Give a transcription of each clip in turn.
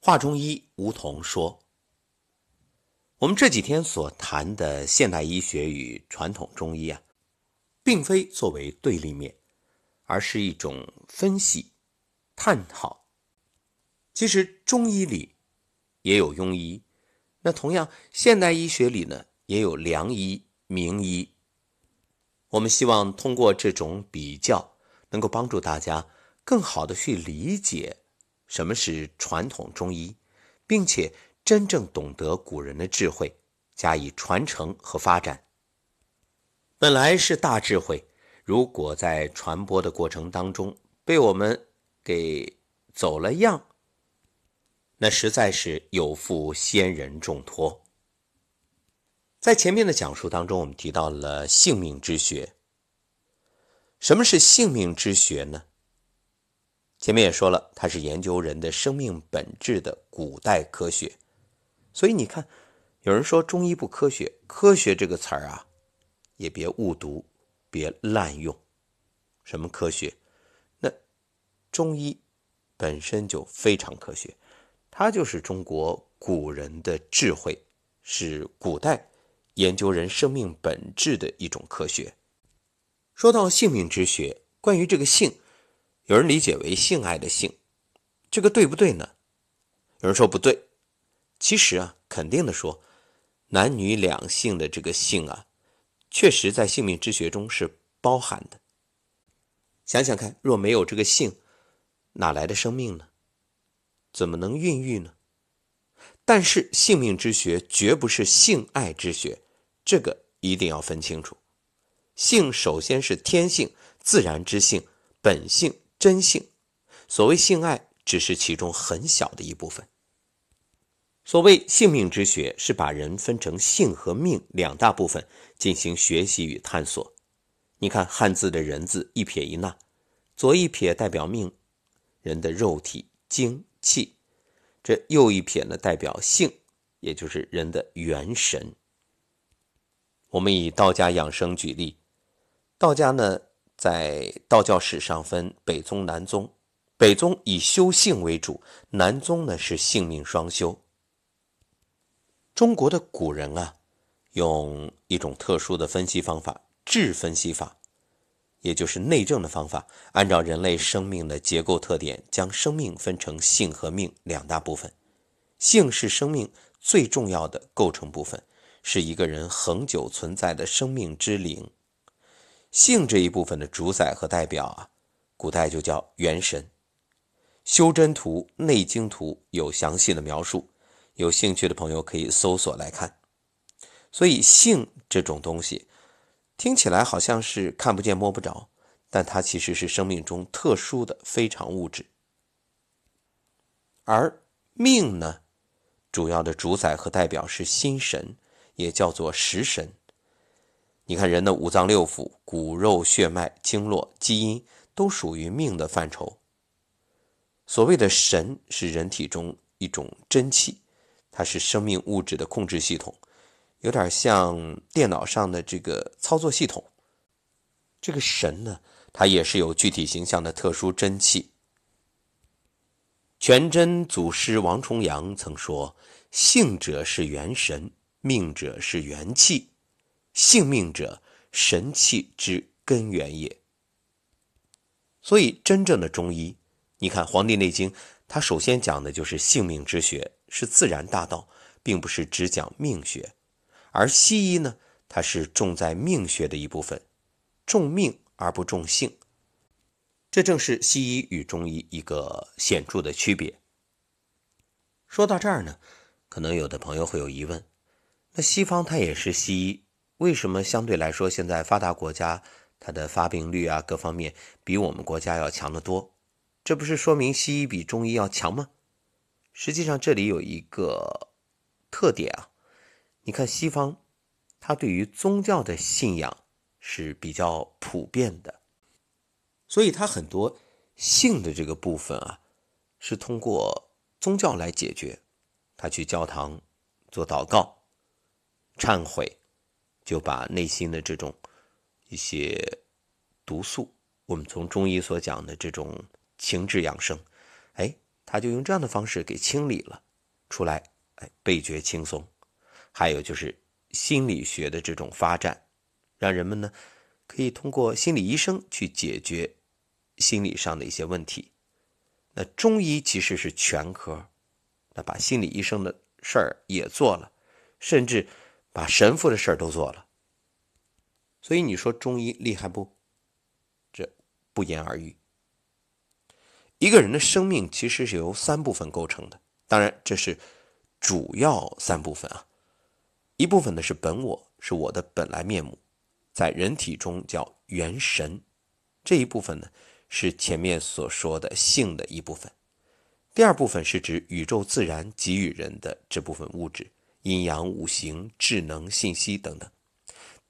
华中医吴桐说：“我们这几天所谈的现代医学与传统中医啊，并非作为对立面，而是一种分析、探讨。其实中医里也有庸医，那同样现代医学里呢，也有良医、名医。我们希望通过这种比较，能够帮助大家更好的去理解。”什么是传统中医，并且真正懂得古人的智慧，加以传承和发展。本来是大智慧，如果在传播的过程当中被我们给走了样，那实在是有负先人重托。在前面的讲述当中，我们提到了性命之学。什么是性命之学呢？前面也说了，它是研究人的生命本质的古代科学，所以你看，有人说中医不科学，科学这个词儿啊，也别误读，别滥用。什么科学？那中医本身就非常科学，它就是中国古人的智慧，是古代研究人生命本质的一种科学。说到性命之学，关于这个性。有人理解为性爱的性，这个对不对呢？有人说不对。其实啊，肯定的说，男女两性的这个性啊，确实在性命之学中是包含的。想想看，若没有这个性，哪来的生命呢？怎么能孕育呢？但是性命之学绝不是性爱之学，这个一定要分清楚。性首先是天性、自然之性、本性。真性，所谓性爱只是其中很小的一部分。所谓性命之学，是把人分成性和命两大部分进行学习与探索。你看汉字的人字一撇一捺，左一撇代表命，人的肉体精气；这右一撇呢代表性，也就是人的元神。我们以道家养生举例，道家呢。在道教史上分北宗、南宗，北宗以修性为主，南宗呢是性命双修。中国的古人啊，用一种特殊的分析方法——质分析法，也就是内证的方法，按照人类生命的结构特点，将生命分成性和命两大部分。性是生命最重要的构成部分，是一个人恒久存在的生命之灵。性这一部分的主宰和代表啊，古代就叫元神。《修真图》《内经图》有详细的描述，有兴趣的朋友可以搜索来看。所以，性这种东西听起来好像是看不见摸不着，但它其实是生命中特殊的非常物质。而命呢，主要的主宰和代表是心神，也叫做食神。你看，人的五脏六腑、骨肉、血脉、经络、基因，都属于命的范畴。所谓的神，是人体中一种真气，它是生命物质的控制系统，有点像电脑上的这个操作系统。这个神呢，它也是有具体形象的特殊真气。全真祖师王重阳曾说：“性者是元神，命者是元气。”性命者，神气之根源也。所以，真正的中医，你看《黄帝内经》，它首先讲的就是性命之学，是自然大道，并不是只讲命学。而西医呢，它是重在命学的一部分，重命而不重性。这正是西医与中医一个显著的区别。说到这儿呢，可能有的朋友会有疑问：那西方它也是西医？为什么相对来说，现在发达国家它的发病率啊各方面比我们国家要强得多？这不是说明西医比中医要强吗？实际上这里有一个特点啊，你看西方，它对于宗教的信仰是比较普遍的，所以它很多性的这个部分啊，是通过宗教来解决。他去教堂做祷告、忏悔。就把内心的这种一些毒素，我们从中医所讲的这种情志养生，哎，他就用这样的方式给清理了出来，哎，倍觉轻松。还有就是心理学的这种发展，让人们呢可以通过心理医生去解决心理上的一些问题。那中医其实是全科，那把心理医生的事儿也做了，甚至把神父的事儿都做了。所以你说中医厉害不？这不言而喻。一个人的生命其实是由三部分构成的，当然这是主要三部分啊。一部分呢是本我，是我的本来面目，在人体中叫元神。这一部分呢是前面所说的性的一部分。第二部分是指宇宙自然给予人的这部分物质，阴阳五行、智能、信息等等。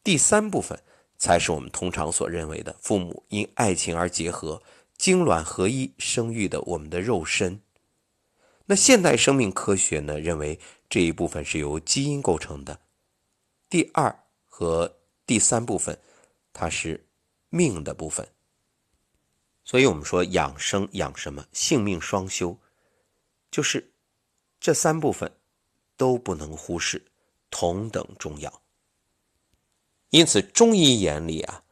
第三部分才是我们通常所认为的父母因爱情而结合。精卵合一生育的我们的肉身，那现代生命科学呢认为这一部分是由基因构成的。第二和第三部分，它是命的部分。所以我们说养生养什么？性命双修，就是这三部分都不能忽视，同等重要。因此，中医眼里啊，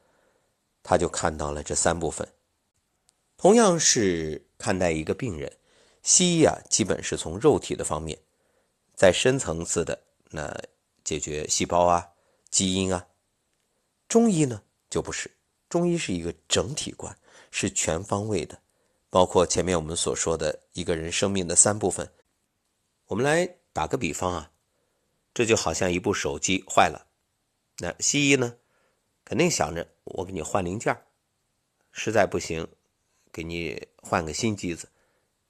他就看到了这三部分。同样是看待一个病人，西医啊，基本是从肉体的方面，在深层次的那解决细胞啊、基因啊。中医呢就不是，中医是一个整体观，是全方位的，包括前面我们所说的一个人生命的三部分。我们来打个比方啊，这就好像一部手机坏了，那西医呢，肯定想着我给你换零件，实在不行。给你换个新机子，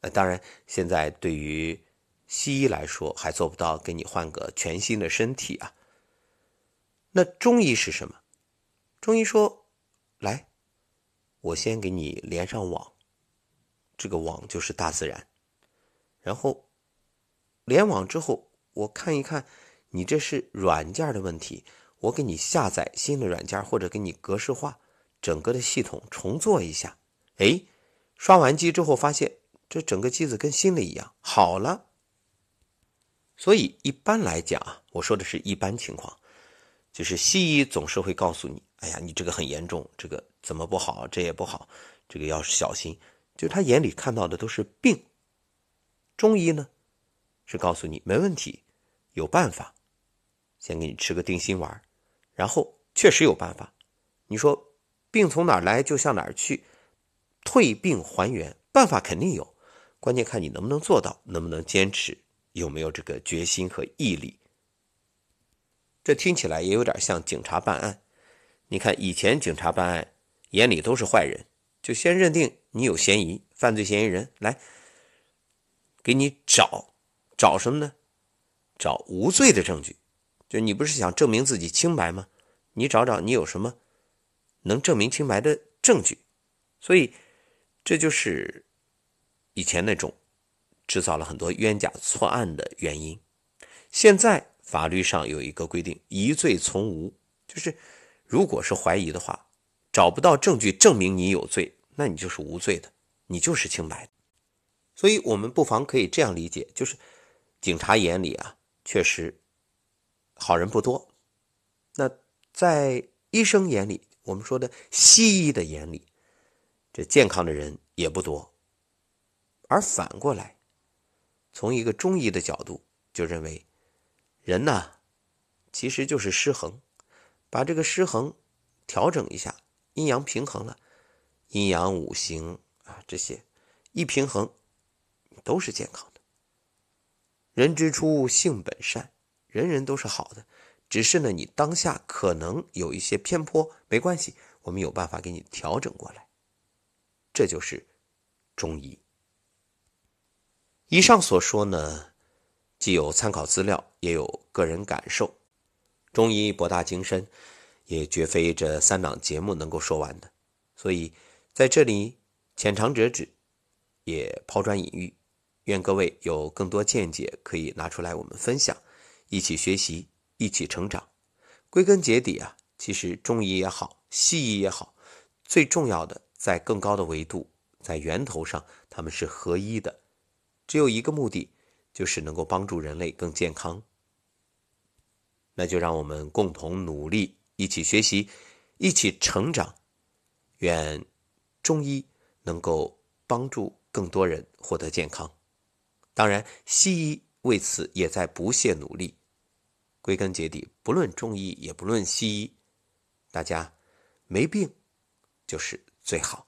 那当然，现在对于西医来说还做不到给你换个全新的身体啊。那中医是什么？中医说，来，我先给你连上网，这个网就是大自然，然后联网之后，我看一看你这是软件的问题，我给你下载新的软件，或者给你格式化整个的系统重做一下，哎。刷完机之后，发现这整个机子跟新的一样，好了。所以一般来讲啊，我说的是一般情况，就是西医总是会告诉你：“哎呀，你这个很严重，这个怎么不好？这也不好，这个要小心。”就他眼里看到的都是病。中医呢，是告诉你没问题，有办法，先给你吃个定心丸，然后确实有办法。你说病从哪来，就向哪儿去。退病还原办法肯定有，关键看你能不能做到，能不能坚持，有没有这个决心和毅力。这听起来也有点像警察办案。你看以前警察办案，眼里都是坏人，就先认定你有嫌疑，犯罪嫌疑人来给你找找什么呢？找无罪的证据。就你不是想证明自己清白吗？你找找你有什么能证明清白的证据。所以。这就是以前那种制造了很多冤假错案的原因。现在法律上有一个规定，疑罪从无，就是如果是怀疑的话，找不到证据证明你有罪，那你就是无罪的，你就是清白。所以，我们不妨可以这样理解：就是警察眼里啊，确实好人不多；那在医生眼里，我们说的西医的眼里。这健康的人也不多，而反过来，从一个中医的角度就认为，人呢其实就是失衡，把这个失衡调整一下，阴阳平衡了，阴阳五行啊这些一平衡，都是健康。人之初性本善，人人都是好的，只是呢你当下可能有一些偏颇，没关系，我们有办法给你调整过来。这就是中医。以上所说呢，既有参考资料，也有个人感受。中医博大精深，也绝非这三档节目能够说完的。所以在这里浅尝辄止，也抛砖引玉。愿各位有更多见解可以拿出来我们分享，一起学习，一起成长。归根结底啊，其实中医也好，西医也好，最重要的。在更高的维度，在源头上，他们是合一的，只有一个目的，就是能够帮助人类更健康。那就让我们共同努力，一起学习，一起成长。愿中医能够帮助更多人获得健康。当然，西医为此也在不懈努力。归根结底，不论中医也不论西医，大家没病就是最好。